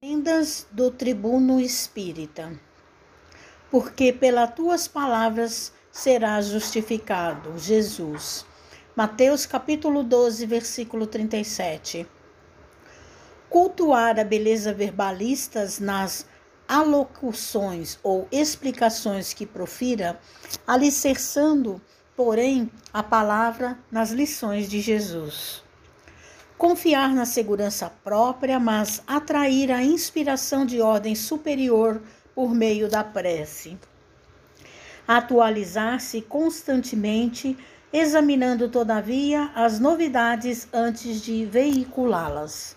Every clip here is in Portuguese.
Lendas do tribuno espírita. Porque pelas tuas palavras serás justificado, Jesus. Mateus capítulo 12, versículo 37. Cultuar a beleza verbalistas nas alocuções ou explicações que profira, alicerçando, porém, a palavra nas lições de Jesus confiar na segurança própria, mas atrair a inspiração de ordem superior por meio da prece. Atualizar-se constantemente, examinando, todavia, as novidades antes de veiculá-las.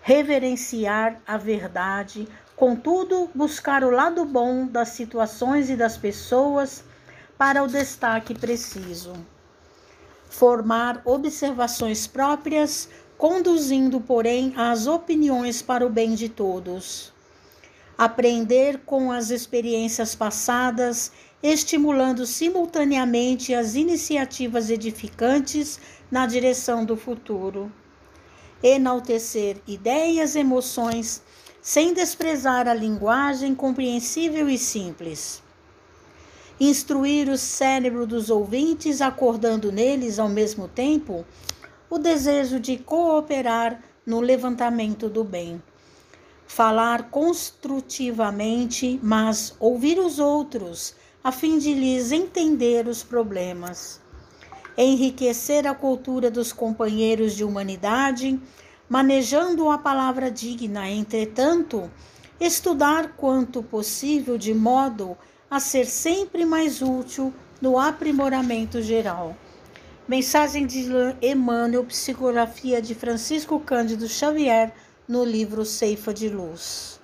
Reverenciar a verdade, contudo, buscar o lado bom das situações e das pessoas para o destaque preciso formar observações próprias, conduzindo, porém, as opiniões para o bem de todos. Aprender com as experiências passadas, estimulando simultaneamente as iniciativas edificantes na direção do futuro. Enaltecer ideias emoções, sem desprezar a linguagem compreensível e simples instruir o cérebro dos ouvintes, acordando neles ao mesmo tempo o desejo de cooperar no levantamento do bem. Falar construtivamente, mas ouvir os outros, a fim de lhes entender os problemas. Enriquecer a cultura dos companheiros de humanidade, manejando a palavra digna, entretanto, estudar quanto possível de modo a ser sempre mais útil no aprimoramento geral. Mensagem de Emmanuel, psicografia de Francisco Cândido Xavier, no livro Ceifa de Luz.